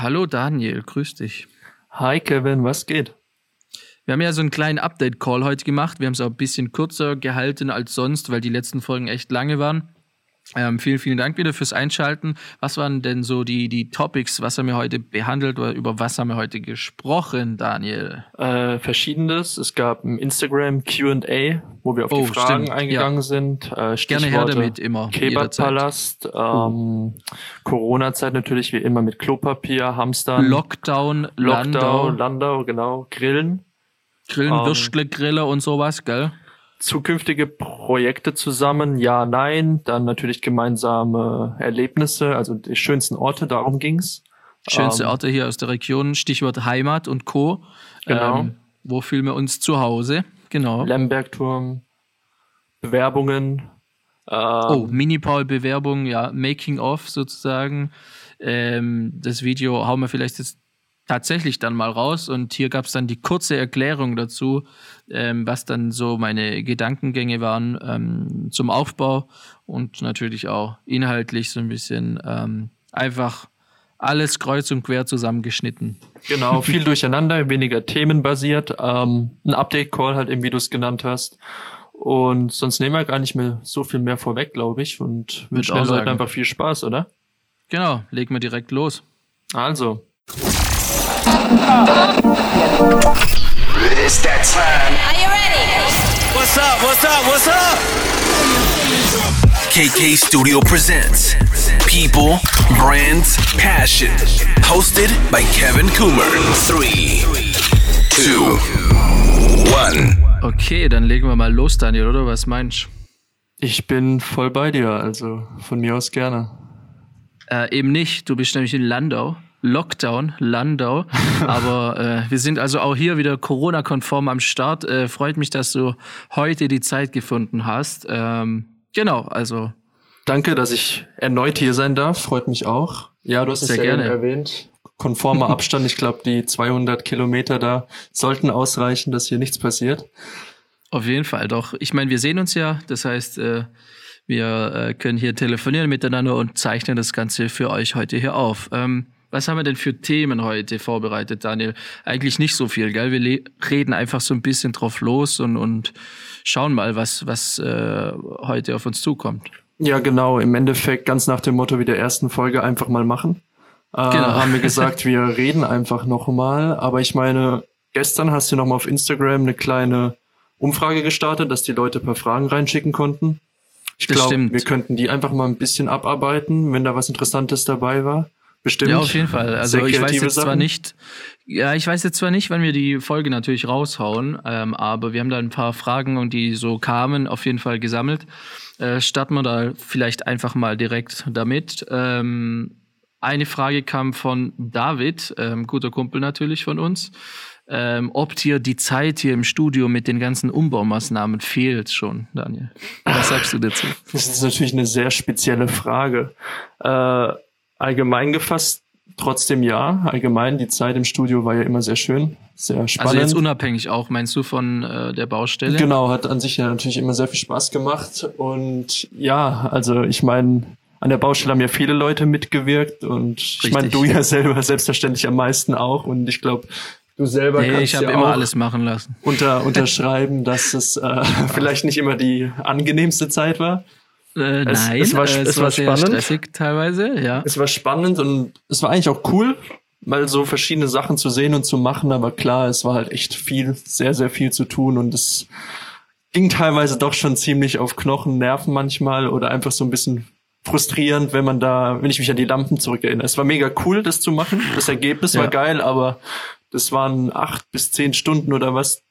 Hallo Daniel, grüß dich. Hi Kevin, was geht? Wir haben ja so einen kleinen Update-Call heute gemacht. Wir haben es auch ein bisschen kürzer gehalten als sonst, weil die letzten Folgen echt lange waren. Ähm, vielen, vielen Dank wieder fürs Einschalten. Was waren denn so die, die Topics? Was haben wir heute behandelt oder über was haben wir heute gesprochen, Daniel? Äh, Verschiedenes. Es gab ein Instagram Q&A, wo wir auf oh, die Fragen stimmt. eingegangen ja. sind. Äh, Gerne her damit immer. Kebabpalast. Ähm, Corona-Zeit natürlich wie immer mit Klopapier, Hamstern. Lockdown, Lockdown, Landau, Landau genau. Grillen. Grillen, ähm, Würstle, und sowas, gell? Zukünftige Projekte zusammen? Ja, nein. Dann natürlich gemeinsame Erlebnisse, also die schönsten Orte, darum ging's. Schönste ähm, Orte hier aus der Region, Stichwort Heimat und Co. Genau. Ähm, wo fühlen wir uns zu Hause? Genau. Lembergturm, Bewerbungen. Ähm, oh, Mini-Paul-Bewerbung, ja, Making-of sozusagen. Ähm, das Video hauen wir vielleicht jetzt tatsächlich dann mal raus und hier gab es dann die kurze Erklärung dazu, ähm, was dann so meine Gedankengänge waren ähm, zum Aufbau und natürlich auch inhaltlich so ein bisschen ähm, einfach alles kreuz und quer zusammengeschnitten. Genau, viel durcheinander, weniger themenbasiert, ähm, ein Update-Call halt eben, wie du es genannt hast. Und sonst nehmen wir gar nicht mehr so viel mehr vorweg, glaube ich, und wünschen den Leuten einfach viel Spaß, oder? Genau, legen wir direkt los. Also, It's that time. Are you ready? What's up? What's up? What's up? KK Studio presents People, Brands, Passion. Hosted by Kevin Coomer. Three, two, one. Okay, dann legen wir mal los, Daniel, oder was meinst du? Ich bin voll bei dir, also von mir aus gerne. Äh, eben nicht, du bist nämlich in Landau. Lockdown, Landau. Aber äh, wir sind also auch hier wieder Corona-konform am Start. Äh, freut mich, dass du heute die Zeit gefunden hast. Ähm, genau, also. Danke, dass ich erneut hier sein darf. Freut mich auch. Ja, du hast es ja gerne erwähnt. Konformer Abstand. Ich glaube, die 200 Kilometer da sollten ausreichen, dass hier nichts passiert. Auf jeden Fall, doch. Ich meine, wir sehen uns ja. Das heißt, äh, wir äh, können hier telefonieren miteinander und zeichnen das Ganze für euch heute hier auf. Ähm, was haben wir denn für Themen heute vorbereitet, Daniel? Eigentlich nicht so viel, gell? Wir reden einfach so ein bisschen drauf los und, und schauen mal, was, was äh, heute auf uns zukommt. Ja, genau. Im Endeffekt ganz nach dem Motto wie der ersten Folge einfach mal machen. Äh, genau. Haben wir gesagt, wir reden einfach nochmal. Aber ich meine, gestern hast du nochmal auf Instagram eine kleine Umfrage gestartet, dass die Leute ein paar Fragen reinschicken konnten. Ich glaube, wir könnten die einfach mal ein bisschen abarbeiten, wenn da was Interessantes dabei war bestimmt. Ja, auf jeden Fall. Also ich weiß jetzt Sachen. zwar nicht, ja, ich weiß jetzt zwar nicht, wann wir die Folge natürlich raushauen, ähm, aber wir haben da ein paar Fragen und die so kamen, auf jeden Fall gesammelt. Äh, starten wir da vielleicht einfach mal direkt damit. Ähm, eine Frage kam von David, ähm, guter Kumpel natürlich von uns. Ähm, ob dir die Zeit hier im Studio mit den ganzen Umbaumaßnahmen fehlt schon, Daniel. Was sagst du dazu? Das ist natürlich eine sehr spezielle Frage. Äh, allgemein gefasst trotzdem ja. Allgemein, die Zeit im Studio war ja immer sehr schön, sehr spannend. Also jetzt unabhängig auch, meinst du, von äh, der Baustelle? Genau, hat an sich ja natürlich immer sehr viel Spaß gemacht. Und ja, also ich meine, an der Baustelle haben ja viele Leute mitgewirkt und Richtig. ich meine, du ja selber selbstverständlich am meisten auch. Und ich glaube, du selber nee, kannst ich ja immer alles machen lassen. Unter, unterschreiben, dass es äh, vielleicht nicht immer die angenehmste Zeit war. Äh, es, nein, es war, äh, es, es war, war spannend. stressig teilweise, ja. Es war spannend und es war eigentlich auch cool, mal so verschiedene Sachen zu sehen und zu machen, aber klar, es war halt echt viel, sehr, sehr viel zu tun und es ging teilweise doch schon ziemlich auf Knochen, Nerven manchmal oder einfach so ein bisschen frustrierend, wenn man da, wenn ich mich an die Lampen zurückerinnere. Es war mega cool, das zu machen. Das Ergebnis ja. war geil, aber das waren acht bis zehn Stunden oder was,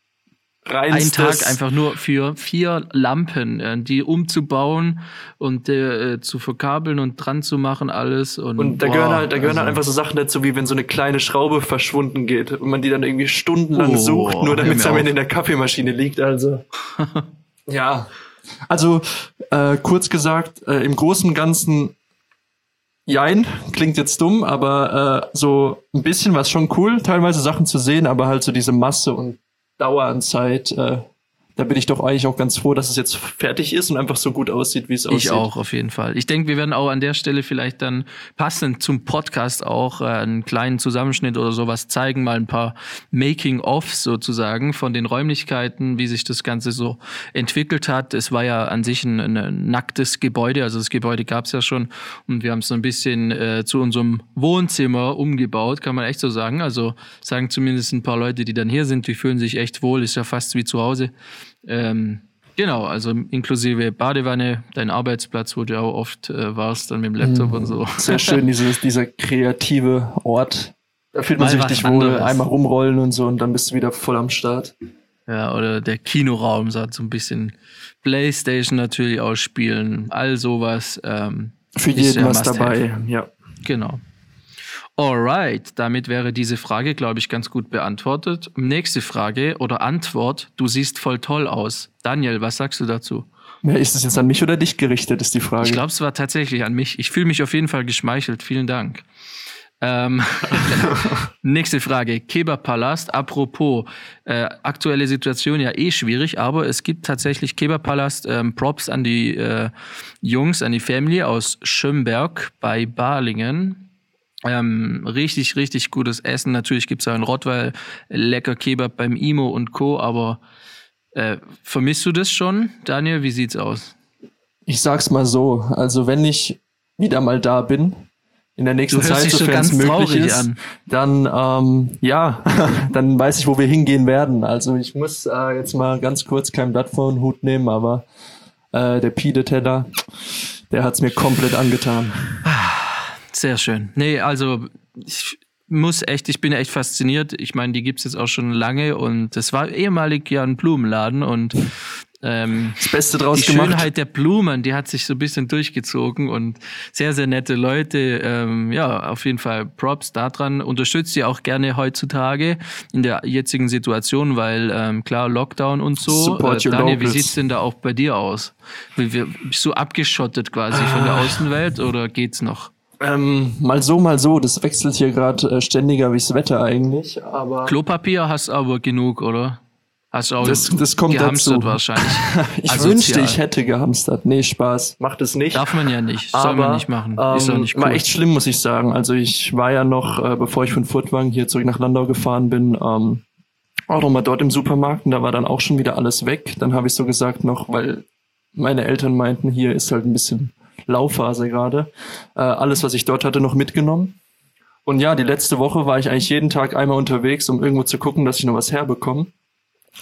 ein Tag einfach nur für vier Lampen, äh, die umzubauen und äh, zu verkabeln und dran zu machen, alles. Und, und da boah, gehören halt, da gehören halt also, halt einfach so Sachen dazu, wie wenn so eine kleine Schraube verschwunden geht und man die dann irgendwie stundenlang oh, sucht, nur damit es am Ende in der Kaffeemaschine liegt. Also ja. Also äh, kurz gesagt, äh, im Großen und Ganzen Jein, klingt jetzt dumm, aber äh, so ein bisschen war es schon cool, teilweise Sachen zu sehen, aber halt so diese Masse und Dauer an Zeit, äh, da bin ich doch eigentlich auch ganz froh, dass es jetzt fertig ist und einfach so gut aussieht, wie es aussieht. Ich auch, auf jeden Fall. Ich denke, wir werden auch an der Stelle vielleicht dann passend zum Podcast auch äh, einen kleinen Zusammenschnitt oder sowas zeigen, mal ein paar Making-ofs sozusagen von den Räumlichkeiten, wie sich das Ganze so entwickelt hat. Es war ja an sich ein, ein nacktes Gebäude, also das Gebäude gab es ja schon und wir haben es so ein bisschen äh, zu unserem Wohnzimmer umgebaut, kann man echt so sagen. Also sagen zumindest ein paar Leute, die dann hier sind, die fühlen sich echt wohl, ist ja fast wie zu Hause. Ähm, genau, also inklusive Badewanne, dein Arbeitsplatz, wo du auch oft äh, warst, dann mit dem Laptop mhm. und so. Sehr schön, dieses, dieser kreative Ort. Da fühlt man Mal sich richtig wohl, einmal rumrollen und so und dann bist du wieder voll am Start. Ja, oder der Kinoraum, so ein bisschen Playstation natürlich ausspielen, all sowas. Ähm, Für jeden was dabei, ja. Genau. Alright, damit wäre diese Frage, glaube ich, ganz gut beantwortet. Nächste Frage oder Antwort. Du siehst voll toll aus. Daniel, was sagst du dazu? Ja, ist es jetzt an mich oder dich gerichtet, ist die Frage. Ich glaube, es war tatsächlich an mich. Ich fühle mich auf jeden Fall geschmeichelt. Vielen Dank. Ähm, nächste Frage. Kebab-Palast. Apropos, äh, aktuelle Situation ja eh schwierig, aber es gibt tatsächlich Kebab-Palast. Ähm, Props an die äh, Jungs, an die Family aus Schönberg bei Balingen. Ähm, richtig, richtig gutes Essen. Natürlich gibt es auch in Rottweil lecker Kebab beim Imo und Co. Aber äh, vermisst du das schon, Daniel? Wie sieht's aus? Ich sag's mal so. Also wenn ich wieder mal da bin, in der nächsten Zeit, sofern es möglich ist, an. dann ähm, ja, dann weiß ich, wo wir hingehen werden. Also ich muss äh, jetzt mal ganz kurz kein Blatt vor den Hut nehmen, aber äh, der Pide Teller, der hat's mir komplett angetan. Sehr schön. Nee, also ich muss echt, ich bin echt fasziniert. Ich meine, die gibt's jetzt auch schon lange und das war ehemalig ja ein Blumenladen und ähm, das Beste draus die gemacht. Die Schönheit der Blumen, die hat sich so ein bisschen durchgezogen und sehr, sehr nette Leute. Ähm, ja, auf jeden Fall Props daran. Unterstützt sie auch gerne heutzutage in der jetzigen Situation, weil ähm, klar, Lockdown und so. Support äh, Daniel, wie sieht's denn da auch bei dir aus? Bist du abgeschottet quasi ah. von der ah. Außenwelt oder geht's noch? Ähm, mal so, mal so. Das wechselt hier gerade äh, ständiger wie das Wetter eigentlich. Aber Klopapier hast aber genug, oder? Hast du auch das, das kommt gehamstert dazu. wahrscheinlich. ich Asozial. wünschte, ich hätte gehamstert. Nee, Spaß. Macht es nicht. Darf man ja nicht. Soll aber, man nicht machen. Ist ähm, nicht cool. War echt schlimm, muss ich sagen. Also ich war ja noch, äh, bevor ich von Furtwang hier zurück nach Landau gefahren bin, ähm, auch noch mal dort im Supermarkt und da war dann auch schon wieder alles weg. Dann habe ich so gesagt noch, weil meine Eltern meinten, hier ist halt ein bisschen Laufphase gerade, äh, alles, was ich dort hatte, noch mitgenommen. Und ja, die letzte Woche war ich eigentlich jeden Tag einmal unterwegs, um irgendwo zu gucken, dass ich noch was herbekomme.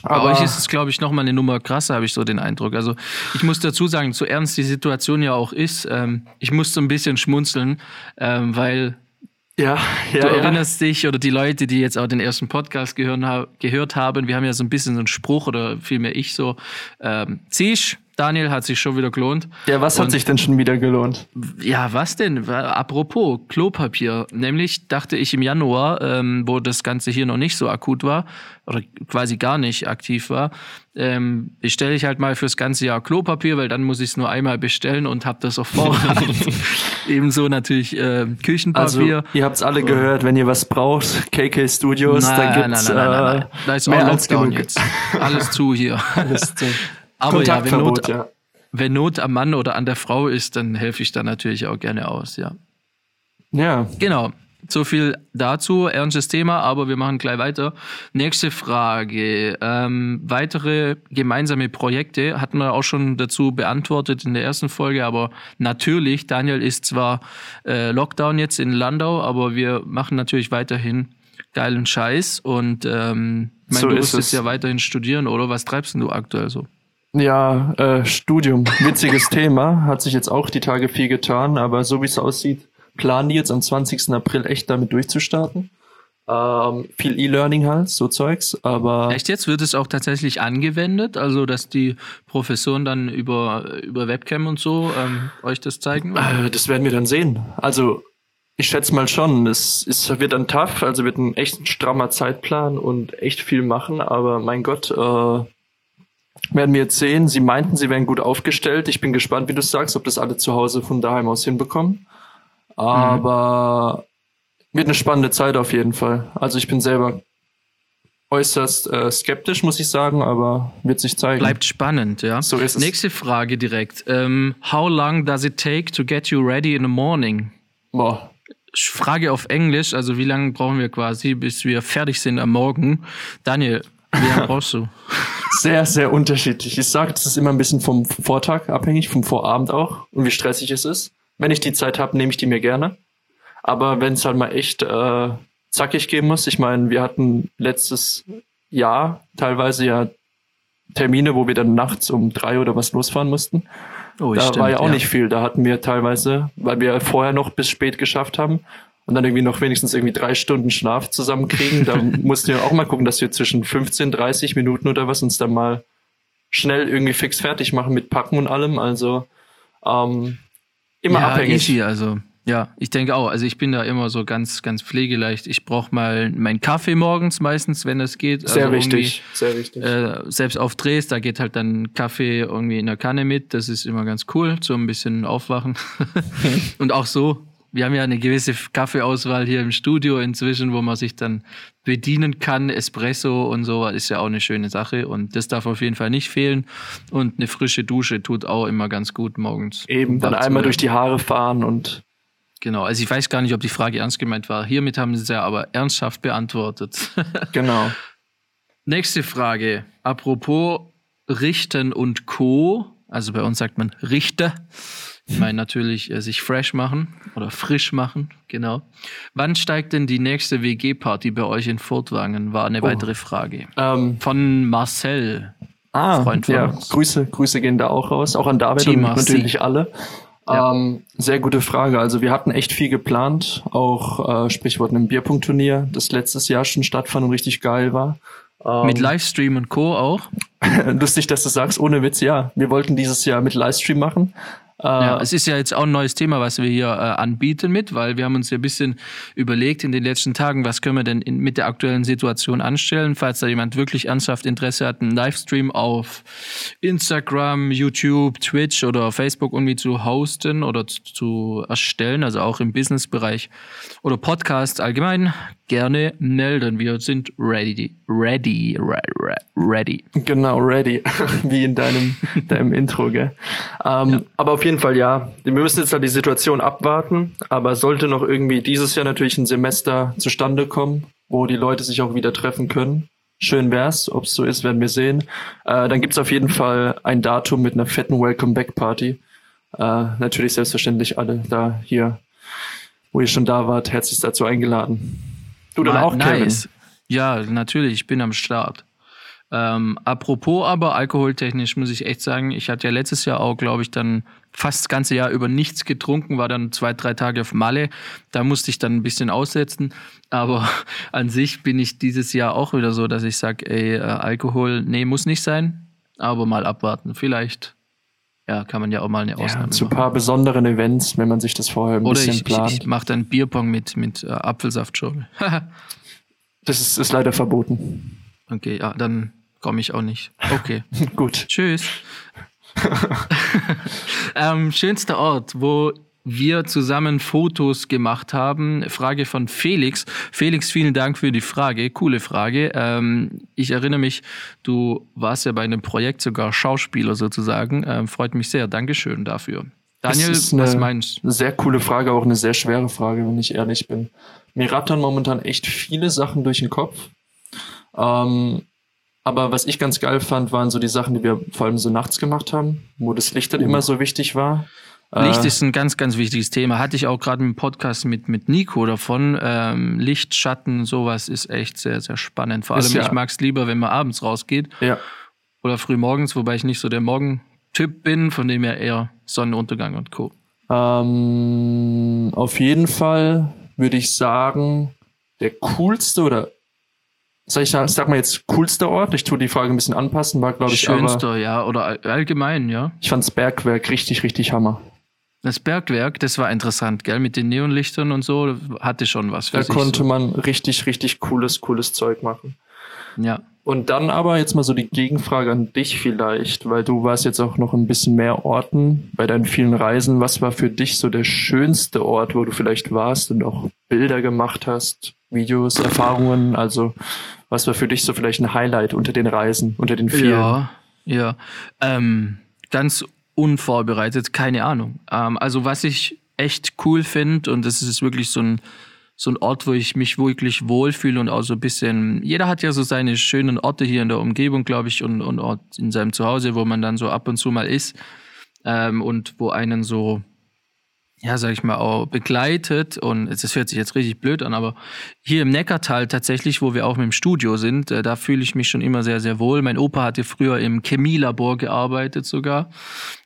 Aber Bei euch ist es, glaube ich, noch mal eine Nummer krasser, habe ich so den Eindruck. Also ich muss dazu sagen, so ernst die Situation ja auch ist, ähm, ich musste ein bisschen schmunzeln, ähm, weil ja, ja, du erinnerst ja. dich oder die Leute, die jetzt auch den ersten Podcast gehören, gehört haben, wir haben ja so ein bisschen so einen Spruch oder vielmehr ich so, ähm, ziehst Daniel hat sich schon wieder gelohnt. Ja, was hat sich denn schon wieder gelohnt? Ja, was denn? Apropos Klopapier. Nämlich dachte ich im Januar, ähm, wo das Ganze hier noch nicht so akut war oder quasi gar nicht aktiv war, ähm, bestelle ich halt mal fürs ganze Jahr Klopapier, weil dann muss ich es nur einmal bestellen und habe das auf Vorrat. Ebenso natürlich äh, Küchenpapier. Also, ihr habt es alle gehört, wenn ihr was braucht, KK Studios, nein, da gibt's nein, nein, nein, nein, nein. Äh, da ist mehr als genug. jetzt. Alles zu hier. Alles zu. Aber ja wenn, Not, ja. wenn Not am Mann oder an der Frau ist, dann helfe ich da natürlich auch gerne aus, ja. Ja. Genau. So viel dazu, ernstes Thema, aber wir machen gleich weiter. Nächste Frage. Ähm, weitere gemeinsame Projekte hatten wir auch schon dazu beantwortet in der ersten Folge, aber natürlich, Daniel ist zwar äh, Lockdown jetzt in Landau, aber wir machen natürlich weiterhin geilen Scheiß und ähm, mein, so du wirst ja weiterhin studieren, oder? Was treibst du aktuell so? Ja, äh, Studium, witziges Thema, hat sich jetzt auch die Tage viel getan, aber so wie es aussieht, planen die jetzt am 20. April echt damit durchzustarten. Ähm, viel E-Learning halt, so Zeugs, aber. Echt jetzt? Wird es auch tatsächlich angewendet? Also, dass die Professoren dann über, über Webcam und so ähm, euch das zeigen? Äh, das werden wir dann sehen. Also, ich schätze mal schon, es, es wird dann tough, also wird ein echt strammer Zeitplan und echt viel machen, aber mein Gott, äh, werden wir jetzt sehen. Sie meinten, sie wären gut aufgestellt. Ich bin gespannt, wie du sagst, ob das alle zu Hause von daheim aus hinbekommen. Aber mhm. wird eine spannende Zeit auf jeden Fall. Also ich bin selber äußerst äh, skeptisch, muss ich sagen, aber wird sich zeigen. Bleibt spannend, ja. So ist es. Nächste Frage direkt. Ähm, how long does it take to get you ready in the morning? Boah. Frage auf Englisch, also wie lange brauchen wir quasi, bis wir fertig sind am Morgen? Daniel, lange brauchst du? Sehr, sehr unterschiedlich. Ich sage, das ist immer ein bisschen vom Vortag abhängig, vom Vorabend auch und wie stressig es ist. Wenn ich die Zeit habe, nehme ich die mir gerne. Aber wenn es halt mal echt äh, zackig gehen muss, ich meine, wir hatten letztes Jahr teilweise ja Termine, wo wir dann nachts um drei oder was losfahren mussten. Oh, da stimmt, war ja auch ja. nicht viel. Da hatten wir teilweise, weil wir vorher noch bis spät geschafft haben und dann irgendwie noch wenigstens irgendwie drei Stunden Schlaf zusammenkriegen. Da mussten wir auch mal gucken, dass wir zwischen 15, 30 Minuten oder was uns dann mal schnell irgendwie fix fertig machen mit Packen und allem. Also ähm, immer ja, abhängig. Easy, also ja, ich denke auch. Also ich bin da immer so ganz, ganz pflegeleicht. Ich brauche mal meinen Kaffee morgens meistens, wenn das geht. Sehr also wichtig, sehr wichtig. Äh, selbst auf Drehs, da geht halt dann Kaffee irgendwie in der Kanne mit. Das ist immer ganz cool, so ein bisschen aufwachen. und auch so. Wir haben ja eine gewisse Kaffeeauswahl hier im Studio inzwischen, wo man sich dann bedienen kann. Espresso und so ist ja auch eine schöne Sache und das darf auf jeden Fall nicht fehlen. Und eine frische Dusche tut auch immer ganz gut morgens. Eben, dann einmal durch die Haare fahren und Genau, also ich weiß gar nicht, ob die Frage ernst gemeint war. Hiermit haben Sie es ja aber ernsthaft beantwortet. genau. Nächste Frage. Apropos Richten und Co. Also bei uns sagt man Richter. Ich meine natürlich äh, sich fresh machen oder frisch machen, genau. Wann steigt denn die nächste WG-Party bei euch in Furtwangen? War eine oh. weitere Frage. Ähm, von Marcel. Ah, Freund von ja. Uns. Grüße, Grüße gehen da auch raus. Auch an David Team und natürlich alle. Ja. Ähm, sehr gute Frage. Also wir hatten echt viel geplant, auch äh, Sprichwort einem Bierpunktturnier, das letztes Jahr schon stattfand und richtig geil war. Ähm, mit Livestream und Co. auch? Lustig, dass du sagst, ohne Witz, ja. Wir wollten dieses Jahr mit Livestream machen. Ja, äh, es ist ja jetzt auch ein neues Thema, was wir hier äh, anbieten mit, weil wir haben uns ja ein bisschen überlegt in den letzten Tagen, was können wir denn in, mit der aktuellen Situation anstellen, falls da jemand wirklich ernsthaft Interesse hat, einen Livestream auf Instagram, YouTube, Twitch oder Facebook irgendwie zu hosten oder zu, zu erstellen, also auch im Businessbereich oder Podcast allgemein, gerne melden. Wir sind ready, ready, ready. Genau, ready, wie in deinem, deinem Intro, gell? Ähm, ja. Aber auf jeden Fall ja. Wir müssen jetzt da die Situation abwarten, aber sollte noch irgendwie dieses Jahr natürlich ein Semester zustande kommen, wo die Leute sich auch wieder treffen können. Schön wär's, ob's so ist, werden wir sehen. Äh, dann gibt's auf jeden Fall ein Datum mit einer fetten Welcome Back Party. Äh, natürlich selbstverständlich alle da hier, wo ihr schon da wart, herzlich dazu eingeladen. Du dann auch, nice. Kevin? Ja, natürlich, ich bin am Start. Ähm, apropos aber alkoholtechnisch muss ich echt sagen, ich hatte ja letztes Jahr auch, glaube ich, dann fast das ganze Jahr über nichts getrunken, war dann zwei, drei Tage auf Malle. Da musste ich dann ein bisschen aussetzen. Aber an sich bin ich dieses Jahr auch wieder so, dass ich sage, ey, äh, Alkohol, nee, muss nicht sein. Aber mal abwarten. Vielleicht, ja, kann man ja auch mal eine Ausnahme ja, zu ein paar besonderen Events, wenn man sich das vorher ein Oder bisschen ich, plant. ich, ich mache dann Bierpong mit, mit äh, Apfelsaftschorle. das ist, ist leider verboten. Okay, ja, dann komme ich auch nicht. Okay. Gut. Tschüss. ähm, schönster Ort, wo wir zusammen Fotos gemacht haben. Frage von Felix. Felix, vielen Dank für die Frage. Coole Frage. Ähm, ich erinnere mich, du warst ja bei einem Projekt sogar Schauspieler sozusagen. Ähm, freut mich sehr. Dankeschön dafür. Daniel, was meinst du? Sehr coole Frage, auch eine sehr schwere Frage, wenn ich ehrlich bin. Mir rattern momentan echt viele Sachen durch den Kopf. Ähm, aber was ich ganz geil fand, waren so die Sachen, die wir vor allem so nachts gemacht haben, wo das Licht dann uh. immer so wichtig war. Licht äh, ist ein ganz, ganz wichtiges Thema. Hatte ich auch gerade im Podcast mit, mit Nico davon. Ähm, Licht, Schatten, sowas ist echt sehr, sehr spannend. Vor allem, ja, ich mag es lieber, wenn man abends rausgeht. Ja. Oder früh morgens, wobei ich nicht so der Morgentyp bin, von dem her eher Sonnenuntergang und Co. Ähm, auf jeden Fall würde ich sagen, der coolste oder sag ich sag mal jetzt coolster Ort, ich tue die Frage ein bisschen anpassen, war glaube ich Schönster, aber, ja, oder allgemein, ja. Ich fand's Bergwerk richtig, richtig Hammer. Das Bergwerk, das war interessant, gell, mit den Neonlichtern und so, hatte schon was für Da sich konnte so. man richtig, richtig cooles, cooles Zeug machen. Ja. Und dann aber jetzt mal so die Gegenfrage an dich vielleicht, weil du warst jetzt auch noch ein bisschen mehr Orten bei deinen vielen Reisen. Was war für dich so der schönste Ort, wo du vielleicht warst und auch Bilder gemacht hast, Videos, Erfahrungen? Also was war für dich so vielleicht ein Highlight unter den Reisen, unter den vielen? Ja, ja. Ähm, ganz unvorbereitet, keine Ahnung. Ähm, also was ich echt cool finde und das ist wirklich so ein so ein Ort, wo ich mich wirklich wohlfühle und auch so ein bisschen, jeder hat ja so seine schönen Orte hier in der Umgebung, glaube ich, und, und Ort in seinem Zuhause, wo man dann so ab und zu mal ist ähm, und wo einen so, ja, sag ich mal, auch begleitet und das hört sich jetzt richtig blöd an, aber hier im Neckartal tatsächlich, wo wir auch mit dem Studio sind, äh, da fühle ich mich schon immer sehr, sehr wohl. Mein Opa hatte früher im Chemielabor gearbeitet sogar,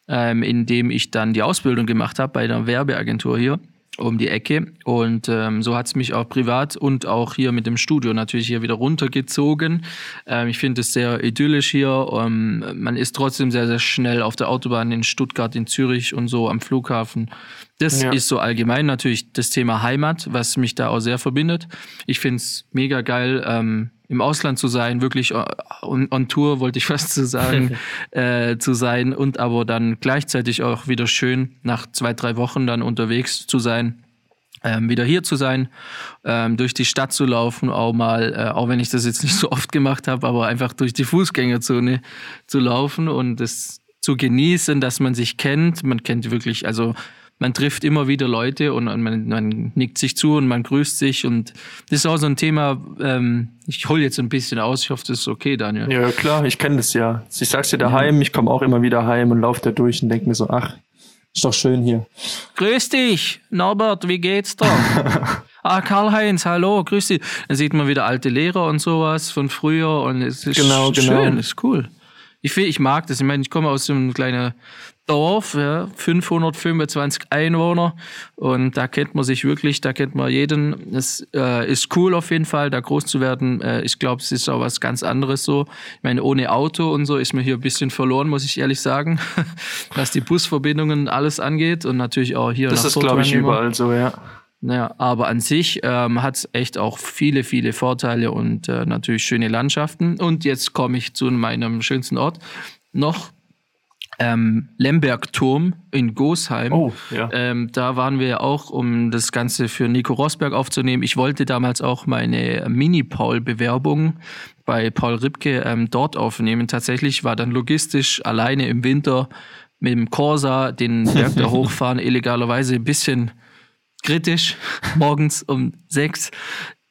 ähm, in dem ich dann die Ausbildung gemacht habe bei der Werbeagentur hier um die Ecke. Und ähm, so hat es mich auch privat und auch hier mit dem Studio natürlich hier wieder runtergezogen. Ähm, ich finde es sehr idyllisch hier. Ähm, man ist trotzdem sehr, sehr schnell auf der Autobahn in Stuttgart, in Zürich und so am Flughafen. Das ja. ist so allgemein natürlich das Thema Heimat, was mich da auch sehr verbindet. Ich finde es mega geil. Im Ausland zu sein, wirklich äh, on, on Tour, wollte ich fast zu sagen, äh, zu sein und aber dann gleichzeitig auch wieder schön nach zwei, drei Wochen dann unterwegs zu sein. Ähm, wieder hier zu sein, ähm, durch die Stadt zu laufen, auch mal, äh, auch wenn ich das jetzt nicht so oft gemacht habe, aber einfach durch die Fußgängerzone zu laufen und es zu genießen, dass man sich kennt. Man kennt wirklich, also man trifft immer wieder Leute und man, man nickt sich zu und man grüßt sich und das ist auch so ein Thema, ähm, ich hole jetzt ein bisschen aus, ich hoffe, das ist okay, Daniel. Ja, klar, ich kenne das ja. Ich sag's dir daheim, ja. ich komme auch immer wieder heim und laufe da durch und denke mir so, ach, ist doch schön hier. Grüß dich, Norbert, wie geht's da? ah, Karl-Heinz, hallo, grüß dich. Dann sieht man wieder alte Lehrer und sowas von früher und es ist genau, schön, genau. ist cool. Ich, ich mag das. Ich meine, ich komme aus so einem kleinen Dorf, ja, 525 Einwohner und da kennt man sich wirklich, da kennt man jeden. Es äh, ist cool auf jeden Fall, da groß zu werden. Äh, ich glaube, es ist auch was ganz anderes so. Ich meine, ohne Auto und so ist mir hier ein bisschen verloren, muss ich ehrlich sagen, was die Busverbindungen alles angeht und natürlich auch hier. Das ist, glaube ich, überall so, ja. Ja, aber an sich ähm, hat es echt auch viele, viele Vorteile und äh, natürlich schöne Landschaften. Und jetzt komme ich zu meinem schönsten Ort noch ähm, Lembergturm in Gosheim. Oh, ja. Ähm, da waren wir auch, um das Ganze für Nico Rosberg aufzunehmen. Ich wollte damals auch meine Mini-Paul-Bewerbung bei Paul Ripke ähm, dort aufnehmen. Tatsächlich war dann logistisch alleine im Winter mit dem Corsa den Berg da hochfahren, illegalerweise ein bisschen kritisch, morgens um sechs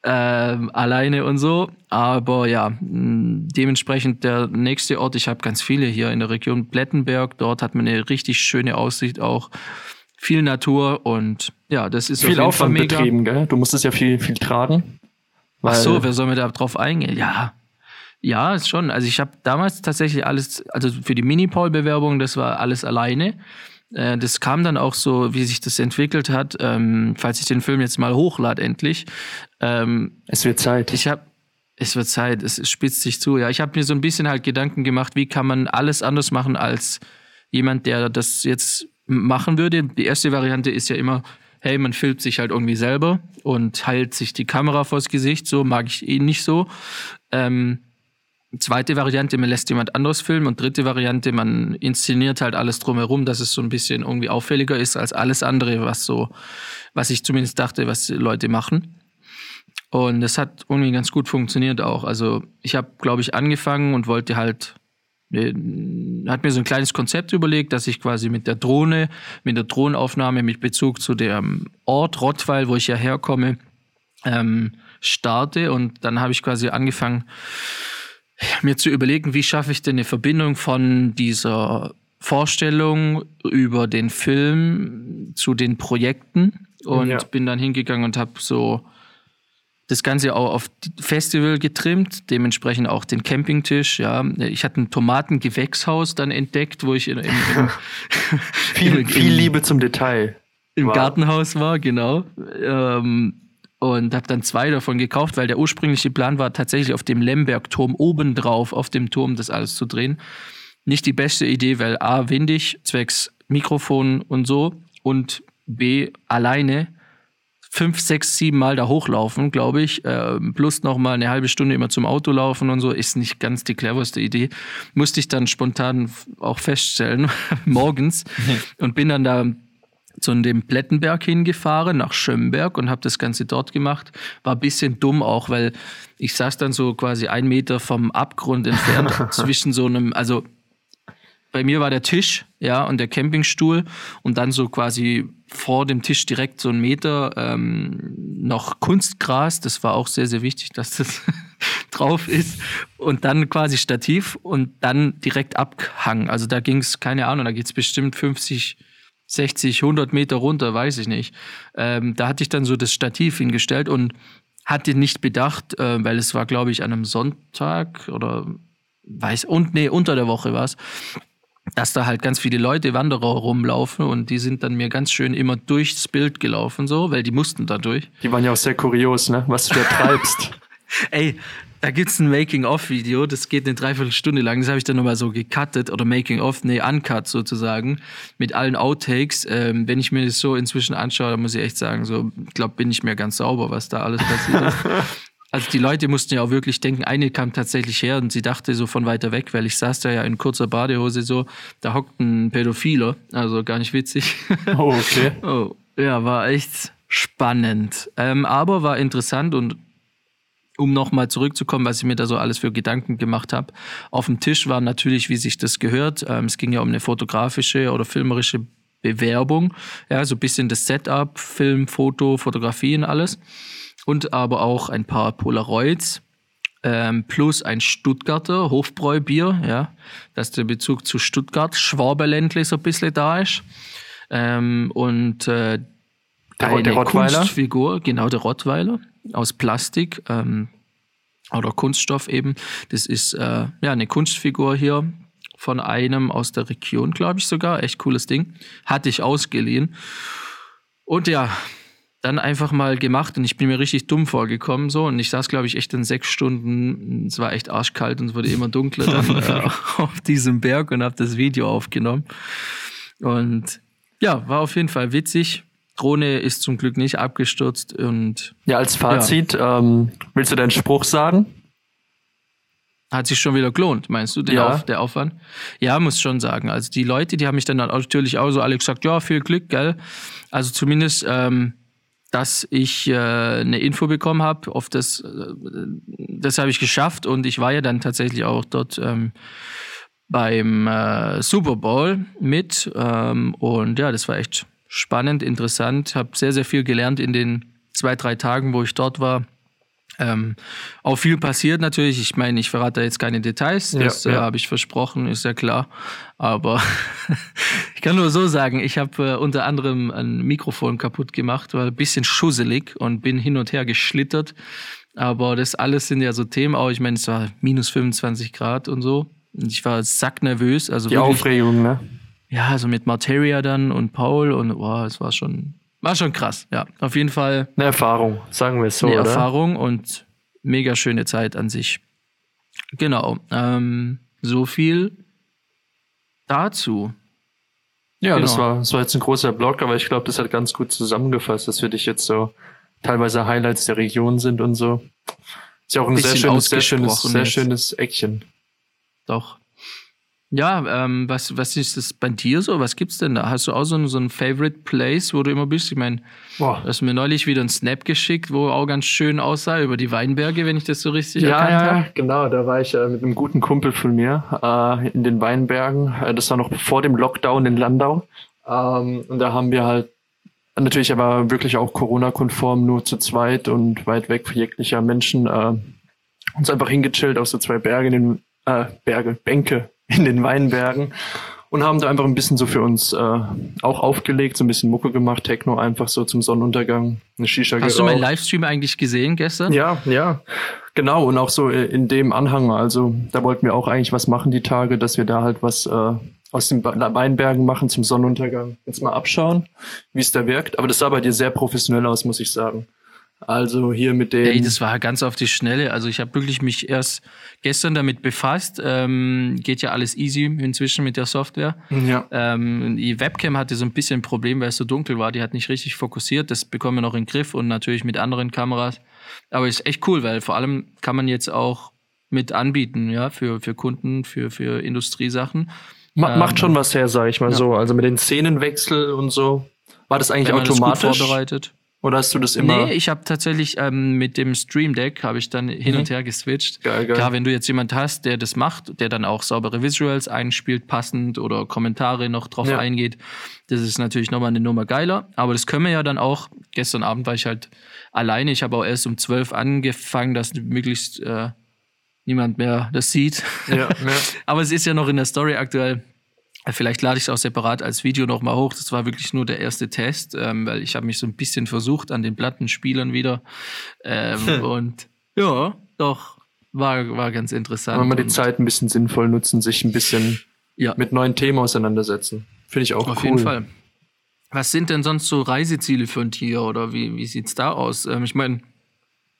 ähm, alleine und so. Aber ja, dementsprechend der nächste Ort, ich habe ganz viele hier in der Region Plettenberg, dort hat man eine richtig schöne Aussicht auch. Viel Natur und ja, das ist viel Aufwand mega. betrieben, gell? Du musstest ja viel, viel tragen. Ach so, wer soll mir da drauf eingehen? Ja, ja, ist schon. Also ich habe damals tatsächlich alles, also für die Mini-Paul-Bewerbung, das war alles alleine. Äh, das kam dann auch so, wie sich das entwickelt hat, ähm, falls ich den Film jetzt mal hochlade endlich. Ähm, es wird Zeit. Ich habe es wird Zeit, es spitzt sich zu. Ja, ich habe mir so ein bisschen halt Gedanken gemacht, wie kann man alles anders machen als jemand, der das jetzt machen würde. Die erste Variante ist ja immer, hey, man filmt sich halt irgendwie selber und heilt sich die Kamera vors Gesicht. So mag ich ihn nicht so. Ähm, Zweite Variante, man lässt jemand anderes filmen und dritte Variante, man inszeniert halt alles drumherum, dass es so ein bisschen irgendwie auffälliger ist als alles andere, was so, was ich zumindest dachte, was Leute machen. Und das hat irgendwie ganz gut funktioniert auch. Also ich habe, glaube ich, angefangen und wollte halt, äh, hat mir so ein kleines Konzept überlegt, dass ich quasi mit der Drohne, mit der Drohnenaufnahme mit Bezug zu dem Ort Rottweil, wo ich ja herkomme, ähm, starte. Und dann habe ich quasi angefangen, mir zu überlegen, wie schaffe ich denn eine Verbindung von dieser Vorstellung über den Film zu den Projekten und ja. bin dann hingegangen und habe so das Ganze auch auf Festival getrimmt, dementsprechend auch den Campingtisch. Ja, ich hatte ein Tomatengewächshaus dann entdeckt, wo ich in, in, in viel, viel Liebe zum Detail im wow. Gartenhaus war, genau. Ähm, und habe dann zwei davon gekauft, weil der ursprüngliche Plan war tatsächlich auf dem Lemberg-Turm obendrauf auf dem Turm das alles zu drehen. Nicht die beste Idee, weil A, windig, zwecks Mikrofon und so und B, alleine fünf, sechs, sieben Mal da hochlaufen, glaube ich. Äh, plus noch mal eine halbe Stunde immer zum Auto laufen und so. Ist nicht ganz die cleverste Idee. Musste ich dann spontan auch feststellen, morgens. und bin dann da zu dem Plettenberg hingefahren, nach Schömberg und habe das Ganze dort gemacht. War ein bisschen dumm auch, weil ich saß dann so quasi ein Meter vom Abgrund entfernt zwischen so einem, also bei mir war der Tisch, ja, und der Campingstuhl und dann so quasi vor dem Tisch direkt so ein Meter ähm, noch Kunstgras. Das war auch sehr, sehr wichtig, dass das drauf ist. Und dann quasi Stativ und dann direkt Abhang. Also da ging es, keine Ahnung, da geht's bestimmt 50, 60, 100 Meter runter, weiß ich nicht. Ähm, da hatte ich dann so das Stativ hingestellt und hatte nicht bedacht, äh, weil es war, glaube ich, an einem Sonntag oder weiß und nee unter der Woche war es dass da halt ganz viele Leute, Wanderer rumlaufen und die sind dann mir ganz schön immer durchs Bild gelaufen, so, weil die mussten da durch. Die waren ja auch sehr kurios, ne? Was du da treibst. Ey, da gibt's ein Making-of-Video, das geht eine Dreiviertelstunde lang, das habe ich dann nochmal so gecuttet oder Making-of, nee, uncut sozusagen, mit allen Outtakes. Ähm, wenn ich mir das so inzwischen anschaue, dann muss ich echt sagen, so, ich glaube, bin ich mir ganz sauber, was da alles passiert ist. Also die Leute mussten ja auch wirklich denken, eine kam tatsächlich her und sie dachte so von weiter weg, weil ich saß da ja in kurzer Badehose so, da hockt ein Pädophiler, also gar nicht witzig. Oh, okay. oh, ja, war echt spannend. Ähm, aber war interessant und um nochmal zurückzukommen, was ich mir da so alles für Gedanken gemacht habe. Auf dem Tisch war natürlich, wie sich das gehört. Ähm, es ging ja um eine fotografische oder filmerische Bewerbung. Ja, so ein bisschen das Setup, Film, Foto, Fotografie und alles und aber auch ein paar Polaroids ähm, plus ein Stuttgarter Hofbräubier, ja, dass der Bezug zu Stuttgart, Schwaberländle so ein bisschen da ist. Ähm, und äh, der, eine der Rottweiler? Kunstfigur, genau der Rottweiler aus Plastik ähm, oder Kunststoff eben. Das ist äh, ja eine Kunstfigur hier von einem aus der Region, glaube ich sogar. Echt cooles Ding. Hatte ich ausgeliehen. Und ja, dann einfach mal gemacht und ich bin mir richtig dumm vorgekommen so und ich saß glaube ich echt in sechs Stunden, es war echt arschkalt und es wurde immer dunkler dann äh, auf diesem Berg und habe das Video aufgenommen und ja, war auf jeden Fall witzig. Drohne ist zum Glück nicht abgestürzt und ja als Fazit ja. Ähm, willst du deinen Spruch sagen? Hat sich schon wieder gelohnt, meinst du, ja. Auf, der Aufwand? Ja, muss schon sagen. Also die Leute, die haben mich dann natürlich auch so alle gesagt, ja, viel Glück, gell? Also zumindest ähm, dass ich äh, eine Info bekommen habe, auf das, äh, das habe ich geschafft und ich war ja dann tatsächlich auch dort ähm, beim äh, Super Bowl mit ähm, und ja, das war echt spannend, interessant, habe sehr, sehr viel gelernt in den zwei, drei Tagen, wo ich dort war. Ähm, auch viel passiert natürlich. Ich meine, ich verrate jetzt keine Details, das ja, ja. Äh, habe ich versprochen, ist ja klar. Aber ich kann nur so sagen, ich habe äh, unter anderem ein Mikrofon kaputt gemacht, war ein bisschen schusselig und bin hin und her geschlittert. Aber das alles sind ja so Themen auch. Ich meine, es war minus 25 Grad und so. Und ich war sacknervös. Also Die wirklich, Aufregung, ne? Ja, so also mit Materia dann und Paul und boah, es war schon war schon krass, ja. Auf jeden Fall. Eine Erfahrung, sagen wir es so. Eine oder? Erfahrung und mega schöne Zeit an sich. Genau. Ähm, so viel dazu. Ja, genau. das, war, das war jetzt ein großer Blog, aber ich glaube, das hat ganz gut zusammengefasst, dass für dich jetzt so teilweise Highlights der Region sind und so. Ist ja auch ein sehr schönes, sehr schönes, sehr schönes Eckchen. Doch. Ja, ähm, was, was ist das bei dir so? Was gibt's denn da? Hast du auch so, ein, so ein Favorite Place, wo du immer bist? Ich meine, du hast mir neulich wieder einen Snap geschickt, wo auch ganz schön aussah über die Weinberge, wenn ich das so richtig ja, erkannt habe. Ja, genau. Da war ich äh, mit einem guten Kumpel von mir äh, in den Weinbergen. Äh, das war noch vor dem Lockdown in Landau. Ähm, und da haben wir halt natürlich aber wirklich auch Corona-konform nur zu zweit und weit weg jeglicher Menschen äh, uns einfach hingechillt auf so zwei Berge in den äh, Berge, Bänke in den Weinbergen und haben da einfach ein bisschen so für uns äh, auch aufgelegt, so ein bisschen Mucke gemacht, Techno einfach so zum Sonnenuntergang, eine Shisha Hast geraucht. du meinen Livestream eigentlich gesehen gestern? Ja, ja, genau und auch so in dem Anhang, also da wollten wir auch eigentlich was machen die Tage, dass wir da halt was äh, aus den Weinbergen machen zum Sonnenuntergang. Jetzt mal abschauen, wie es da wirkt, aber das sah bei dir sehr professionell aus, muss ich sagen. Also hier mit dem. Ey, das war ganz auf die Schnelle. Also ich habe wirklich mich erst gestern damit befasst. Ähm, geht ja alles easy inzwischen mit der Software. Ja. Ähm, die Webcam hatte so ein bisschen ein Problem, weil es so dunkel war. Die hat nicht richtig fokussiert. Das bekommen wir noch in den Griff und natürlich mit anderen Kameras. Aber ist echt cool, weil vor allem kann man jetzt auch mit anbieten, ja, für, für Kunden, für, für Industriesachen. Ma macht ähm, schon was her, sag ich mal ja. so. Also mit den Szenenwechsel und so. War das eigentlich automatisch? Das vorbereitet. Oder hast du das immer? Nee, ich habe tatsächlich ähm, mit dem Stream Deck habe ich dann hin mhm. und her geswitcht. Geil, geil. Klar, wenn du jetzt jemand hast, der das macht, der dann auch saubere Visuals einspielt, passend oder Kommentare noch drauf ja. eingeht, das ist natürlich nochmal eine Nummer geiler. Aber das können wir ja dann auch. Gestern Abend war ich halt alleine. Ich habe auch erst um zwölf angefangen, dass möglichst äh, niemand mehr das sieht. Ja, ja. Aber es ist ja noch in der Story aktuell. Vielleicht lade ich es auch separat als Video nochmal hoch. Das war wirklich nur der erste Test, ähm, weil ich habe mich so ein bisschen versucht an den Plattenspielern wieder. Ähm, hm. Und ja, doch, war, war ganz interessant. Wenn man die Zeit ein bisschen sinnvoll nutzen, sich ein bisschen ja. mit neuen Themen auseinandersetzen. Finde ich auch Auf cool. jeden Fall. Was sind denn sonst so Reiseziele für ein Tier oder wie, wie sieht es da aus? Ähm, ich meine,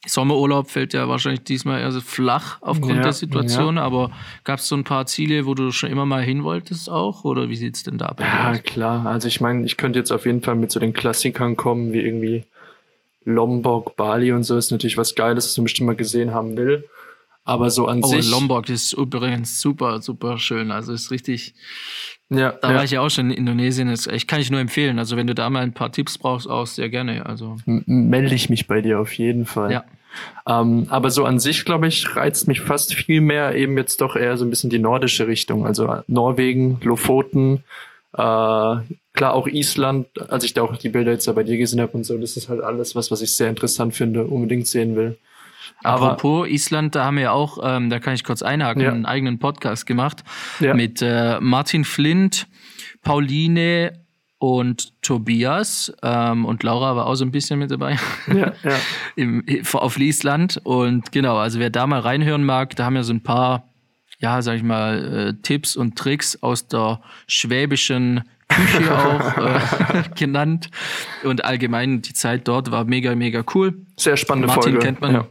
Sommerurlaub fällt ja wahrscheinlich diesmal eher so flach aufgrund ja, der Situation, ja. aber gab es so ein paar Ziele, wo du schon immer mal hin wolltest auch? Oder wie sieht es denn da bei dir Ja, aus? klar. Also ich meine, ich könnte jetzt auf jeden Fall mit so den Klassikern kommen, wie irgendwie Lombok, Bali und so, ist natürlich was Geiles, was man bestimmt mal gesehen haben will. Aber so an oh, sich. Lombok ist übrigens super, super schön. Also ist richtig. Ja. Da ja. war ich ja auch schon in Indonesien. Das, ich kann ich nur empfehlen. Also wenn du da mal ein paar Tipps brauchst, auch sehr gerne. Also M melde ich mich bei dir auf jeden Fall. Ja. Ähm, aber so an sich, glaube ich, reizt mich fast viel mehr eben jetzt doch eher so ein bisschen die nordische Richtung. Also Norwegen, Lofoten, äh, klar auch Island, als ich da auch die Bilder jetzt da bei dir gesehen habe und so, das ist halt alles was, was ich sehr interessant finde, unbedingt sehen will. Apropos Island, da haben wir auch, ähm, da kann ich kurz einhaken, ja. einen eigenen Podcast gemacht ja. mit äh, Martin Flint, Pauline und Tobias ähm, und Laura war auch so ein bisschen mit dabei ja, ja. Im, auf Island und genau, also wer da mal reinhören mag, da haben wir so ein paar, ja, sag ich mal, äh, Tipps und Tricks aus der schwäbischen Küche auch äh, genannt und allgemein die Zeit dort war mega, mega cool. Sehr spannende Martin Folge. kennt man, ja.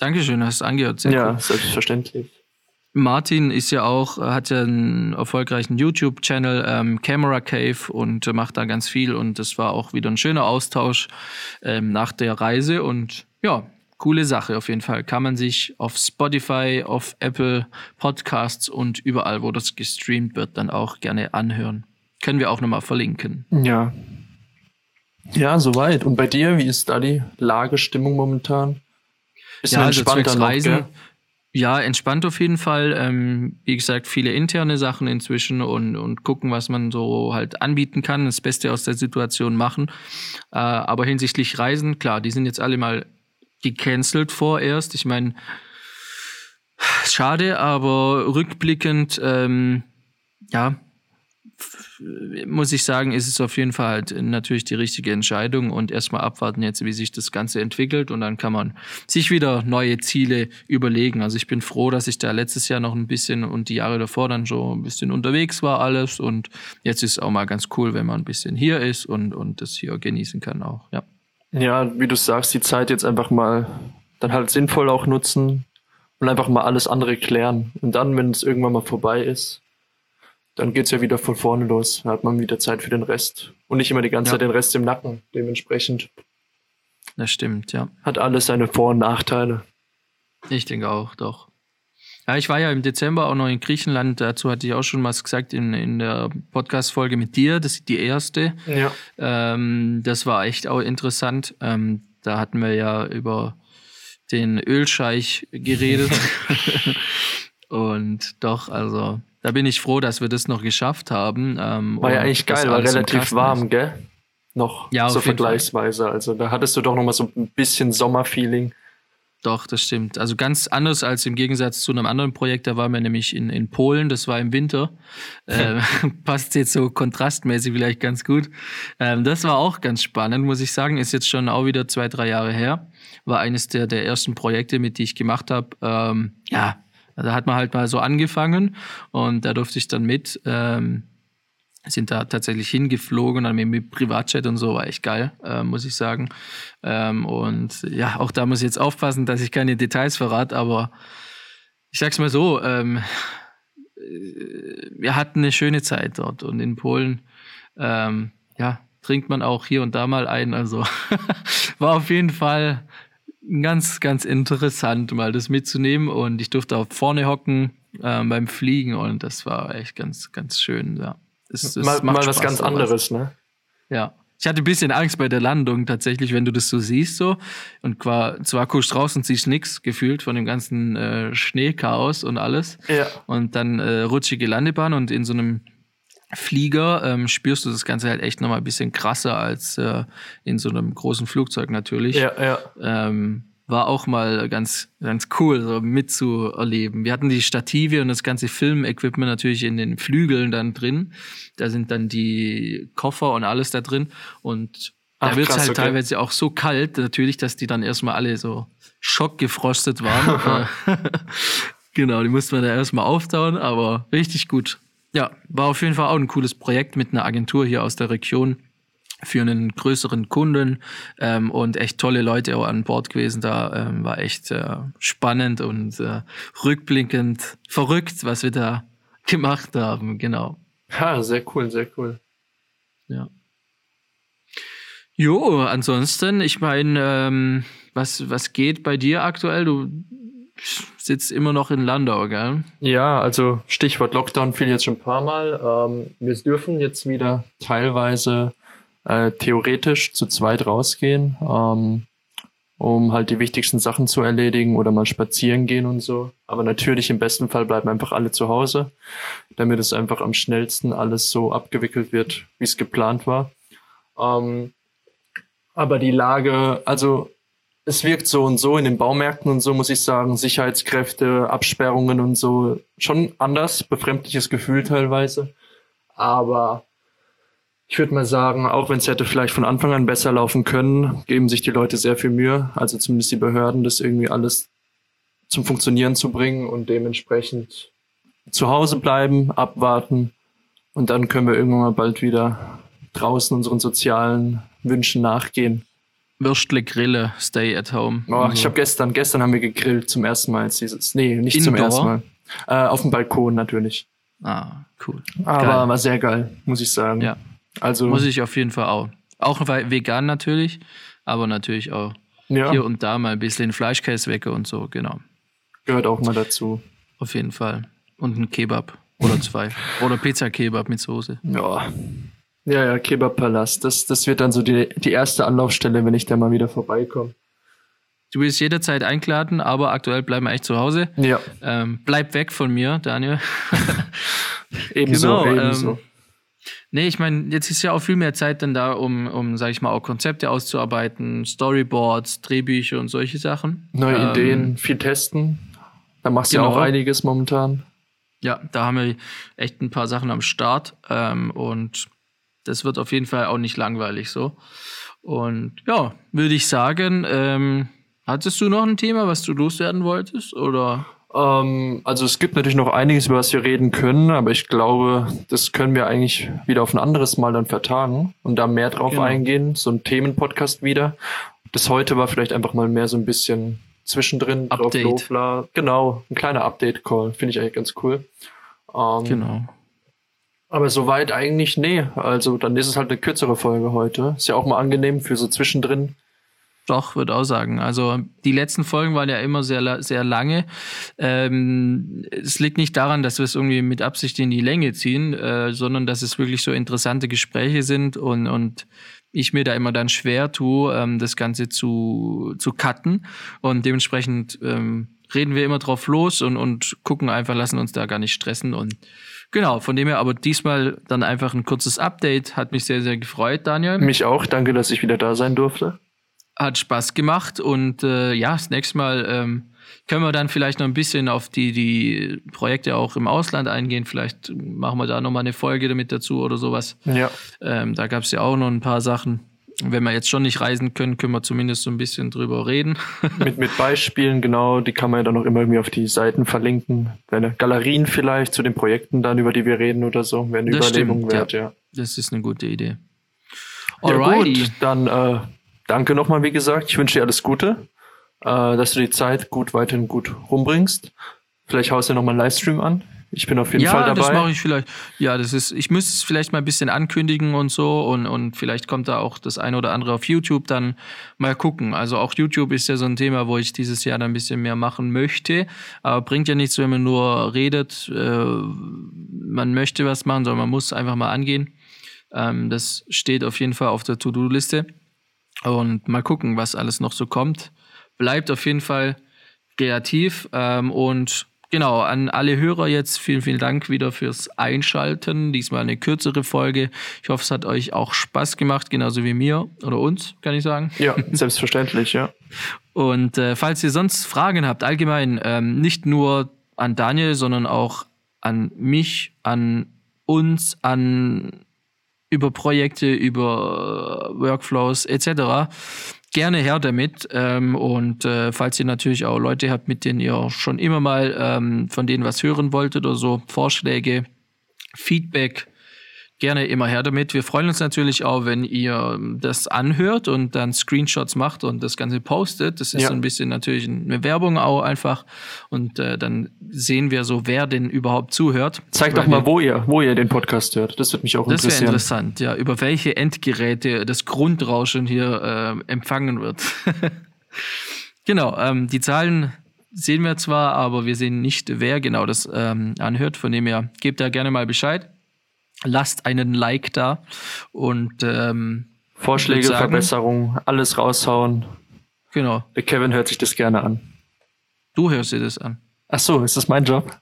Dankeschön, hast du angehört. Sehr ja, cool. selbstverständlich. Martin ist ja auch, hat ja einen erfolgreichen YouTube-Channel, ähm, Camera Cave, und macht da ganz viel. Und das war auch wieder ein schöner Austausch ähm, nach der Reise. Und ja, coole Sache auf jeden Fall. Kann man sich auf Spotify, auf Apple Podcasts und überall, wo das gestreamt wird, dann auch gerne anhören. Können wir auch nochmal verlinken. Ja. Ja, soweit. Und bei dir, wie ist da die Lagestimmung momentan? Ist ja, also entspannter noch, Reisen, gell? Ja, entspannt auf jeden Fall. Ähm, wie gesagt, viele interne Sachen inzwischen und, und gucken, was man so halt anbieten kann, das Beste aus der Situation machen. Äh, aber hinsichtlich Reisen, klar, die sind jetzt alle mal gecancelt vorerst. Ich meine, schade, aber rückblickend, ähm, ja, muss ich sagen, ist es auf jeden Fall halt natürlich die richtige Entscheidung und erstmal abwarten jetzt, wie sich das Ganze entwickelt und dann kann man sich wieder neue Ziele überlegen. Also ich bin froh, dass ich da letztes Jahr noch ein bisschen und die Jahre davor dann schon ein bisschen unterwegs war alles und jetzt ist auch mal ganz cool, wenn man ein bisschen hier ist und, und das hier genießen kann auch, ja. Ja, wie du sagst, die Zeit jetzt einfach mal dann halt sinnvoll auch nutzen und einfach mal alles andere klären. Und dann, wenn es irgendwann mal vorbei ist, dann geht's ja wieder von vorne los. Da hat man wieder Zeit für den Rest. Und nicht immer die ganze ja. Zeit den Rest im Nacken. Dementsprechend. Das stimmt, ja. Hat alles seine Vor- und Nachteile. Ich denke auch, doch. Ja, ich war ja im Dezember auch noch in Griechenland. Dazu hatte ich auch schon was gesagt in, in der Podcast-Folge mit dir. Das ist die erste. Ja. Ähm, das war echt auch interessant. Ähm, da hatten wir ja über den Ölscheich geredet. und doch, also da bin ich froh, dass wir das noch geschafft haben. Ähm, war ja eigentlich geil, war relativ warm, ist. gell? Noch ja, so vergleichsweise. Fall. Also da hattest du doch noch mal so ein bisschen Sommerfeeling. Doch, das stimmt. Also ganz anders als im Gegensatz zu einem anderen Projekt. Da waren wir nämlich in, in Polen, das war im Winter. äh, passt jetzt so kontrastmäßig vielleicht ganz gut. Ähm, das war auch ganz spannend, muss ich sagen. Ist jetzt schon auch wieder zwei, drei Jahre her. War eines der, der ersten Projekte, mit die ich gemacht habe. Ähm, ja, da hat man halt mal so angefangen und da durfte ich dann mit. Ähm, sind da tatsächlich hingeflogen, dann mit Privatjet und so, war echt geil, äh, muss ich sagen. Ähm, und ja, auch da muss ich jetzt aufpassen, dass ich keine Details verrate, aber ich sag's mal so, ähm, äh, wir hatten eine schöne Zeit dort und in Polen, ähm, ja, trinkt man auch hier und da mal ein. Also war auf jeden Fall ganz, ganz interessant, mal das mitzunehmen. Und ich durfte auch vorne hocken äh, beim Fliegen und das war echt ganz, ganz schön. Ja. Es, es mal, mal was ganz anderes, ne? Ja. Ich hatte ein bisschen Angst bei der Landung tatsächlich, wenn du das so siehst so und zwar guckst raus und siehst nichts gefühlt von dem ganzen äh, Schneechaos und alles. Ja. Und dann äh, rutschige Landebahn und in so einem Flieger ähm, spürst du das Ganze halt echt nochmal ein bisschen krasser als äh, in so einem großen Flugzeug natürlich. Ja, ja. Ähm, war auch mal ganz, ganz cool, so mitzuerleben. Wir hatten die Stative und das ganze Filmequipment natürlich in den Flügeln dann drin. Da sind dann die Koffer und alles da drin. Und da wird es halt okay. teilweise auch so kalt, natürlich, dass die dann erstmal alle so schockgefrostet waren. genau, die mussten wir da erstmal auftauen, aber richtig gut. Ja, war auf jeden Fall auch ein cooles Projekt mit einer Agentur hier aus der Region für einen größeren Kunden ähm, und echt tolle Leute auch an Bord gewesen. Da ähm, war echt äh, spannend und äh, rückblickend verrückt, was wir da gemacht haben. Genau. Ja, sehr cool, sehr cool. Ja. Jo, ansonsten, ich meine, ähm, was, was geht bei dir aktuell? Du sitzt immer noch in Landau, gell? Ja, also Stichwort Lockdown fiel jetzt schon ein paar Mal. Ähm, wir dürfen jetzt wieder teilweise äh, theoretisch zu zweit rausgehen, ähm, um halt die wichtigsten Sachen zu erledigen oder mal spazieren gehen und so. Aber natürlich im besten Fall bleiben einfach alle zu Hause, damit es einfach am schnellsten alles so abgewickelt wird, wie es geplant war. Ähm, aber die Lage, also es wirkt so und so in den Baumärkten und so, muss ich sagen, Sicherheitskräfte, Absperrungen und so, schon anders, befremdliches Gefühl teilweise. Aber ich würde mal sagen, auch wenn es hätte vielleicht von Anfang an besser laufen können, geben sich die Leute sehr viel Mühe, also zumindest die Behörden, das irgendwie alles zum Funktionieren zu bringen und dementsprechend zu Hause bleiben, abwarten und dann können wir irgendwann mal bald wieder draußen unseren sozialen Wünschen nachgehen. Würstle Grille, stay at home. Oh, also. Ich habe gestern, gestern haben wir gegrillt zum ersten Mal dieses. Nee, nicht Indoor? zum ersten Mal. Äh, auf dem Balkon natürlich. Ah, cool. Aber geil. war sehr geil, muss ich sagen. Ja. Also. Muss ich auf jeden Fall auch. Auch vegan natürlich, aber natürlich auch ja. hier und da mal ein bisschen Fleischkäse wecke und so, genau. Gehört auch mal dazu. Auf jeden Fall. Und ein Kebab. Oder zwei. Oder Pizza-Kebab mit Soße. Ja. Ja, ja, Kebabpalast. Das, das wird dann so die, die erste Anlaufstelle, wenn ich da mal wieder vorbeikomme. Du bist jederzeit eingeladen, aber aktuell bleiben wir echt zu Hause. Ja. Ähm, bleib weg von mir, Daniel. ebenso, genau, ebenso. Ähm, nee, ich meine, jetzt ist ja auch viel mehr Zeit dann da, um, um, sag ich mal, auch Konzepte auszuarbeiten, Storyboards, Drehbücher und solche Sachen. Neue ähm, Ideen, viel testen. Da machst du genau. ja auch einiges momentan. Ja, da haben wir echt ein paar Sachen am Start. Ähm, und das wird auf jeden Fall auch nicht langweilig so. Und ja, würde ich sagen, ähm, hattest du noch ein Thema, was du loswerden wolltest? Oder? Ähm, also es gibt natürlich noch einiges, über was wir reden können, aber ich glaube, das können wir eigentlich wieder auf ein anderes Mal dann vertagen und da mehr drauf genau. eingehen. So ein Themenpodcast wieder. Das heute war vielleicht einfach mal mehr so ein bisschen zwischendrin. Update. Drauf, genau, ein kleiner Update-Call. Finde ich eigentlich ganz cool. Ähm, genau. Aber soweit eigentlich, nee. Also dann ist es halt eine kürzere Folge heute. Ist ja auch mal angenehm für so zwischendrin. Doch, würde auch sagen. Also die letzten Folgen waren ja immer sehr, sehr lange. Ähm, es liegt nicht daran, dass wir es irgendwie mit Absicht in die Länge ziehen, äh, sondern dass es wirklich so interessante Gespräche sind und, und ich mir da immer dann schwer tue, ähm, das Ganze zu, zu cutten. Und dementsprechend ähm, reden wir immer drauf los und, und gucken einfach, lassen uns da gar nicht stressen und Genau, von dem her aber diesmal dann einfach ein kurzes Update. Hat mich sehr, sehr gefreut, Daniel. Mich auch. Danke, dass ich wieder da sein durfte. Hat Spaß gemacht und äh, ja, das nächste Mal ähm, können wir dann vielleicht noch ein bisschen auf die, die Projekte auch im Ausland eingehen. Vielleicht machen wir da noch mal eine Folge damit dazu oder sowas. Ja. Ähm, da gab es ja auch noch ein paar Sachen. Wenn wir jetzt schon nicht reisen können, können wir zumindest so ein bisschen drüber reden. mit, mit Beispielen, genau, die kann man ja dann auch immer irgendwie auf die Seiten verlinken. Deine Galerien vielleicht zu den Projekten dann, über die wir reden oder so, wäre eine das Überlegung stimmt, wert, ja. ja. Das ist eine gute Idee. Alrighty. Ja, gut, dann äh, danke nochmal, wie gesagt. Ich wünsche dir alles Gute, äh, dass du die Zeit gut weiterhin gut rumbringst. Vielleicht haust du ja nochmal einen Livestream an. Ich bin auf jeden ja, Fall dabei. Ja, das mache ich vielleicht. Ja, das ist, ich müsste es vielleicht mal ein bisschen ankündigen und so und, und vielleicht kommt da auch das eine oder andere auf YouTube dann mal gucken. Also auch YouTube ist ja so ein Thema, wo ich dieses Jahr dann ein bisschen mehr machen möchte. Aber bringt ja nichts, wenn man nur redet, äh, man möchte was machen, sondern man muss einfach mal angehen. Ähm, das steht auf jeden Fall auf der To-Do-Liste. Und mal gucken, was alles noch so kommt. Bleibt auf jeden Fall kreativ ähm, und Genau, an alle Hörer jetzt vielen, vielen Dank wieder fürs Einschalten. Diesmal eine kürzere Folge. Ich hoffe, es hat euch auch Spaß gemacht, genauso wie mir oder uns, kann ich sagen. Ja, selbstverständlich, ja. Und äh, falls ihr sonst Fragen habt, allgemein, ähm, nicht nur an Daniel, sondern auch an mich, an uns, an über Projekte, über Workflows etc gerne her damit. Ähm, und äh, falls ihr natürlich auch Leute habt, mit denen ihr schon immer mal ähm, von denen was hören wolltet oder so, Vorschläge, Feedback, gerne immer her damit. Wir freuen uns natürlich auch, wenn ihr das anhört und dann Screenshots macht und das Ganze postet. Das ist ja. so ein bisschen natürlich eine Werbung auch einfach. Und äh, dann sehen wir so, wer denn überhaupt zuhört. Zeigt doch mal, wo ihr, wo ihr den Podcast hört. Das würde mich auch das interessieren. Das wäre interessant, ja. Über welche Endgeräte das Grundrauschen hier äh, empfangen wird. genau, ähm, die Zahlen sehen wir zwar, aber wir sehen nicht, wer genau das ähm, anhört. Von dem her, gebt da gerne mal Bescheid lasst einen Like da und ähm, Vorschläge, sagen, Verbesserungen, alles raushauen. Genau. Der Kevin hört sich das gerne an. Du hörst dir das an. Ach so, ist das mein Job?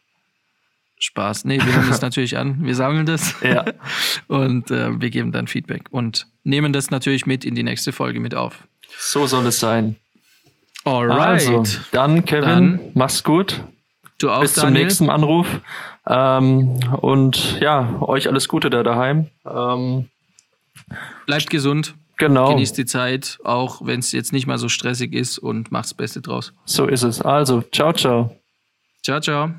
Spaß. Nee, wir hören das natürlich an. Wir sammeln das. Ja. Und äh, wir geben dann Feedback und nehmen das natürlich mit in die nächste Folge mit auf. So soll es sein. Alright. Also, dann, Kevin, dann, mach's gut. Du auch, Bis Daniel. zum nächsten Anruf. Ähm, und ja, euch alles Gute da daheim. Ähm, Bleibt gesund. Genau. Genießt die Zeit, auch wenn es jetzt nicht mal so stressig ist und macht's Beste draus. So ist es. Also, ciao, ciao. Ciao, ciao.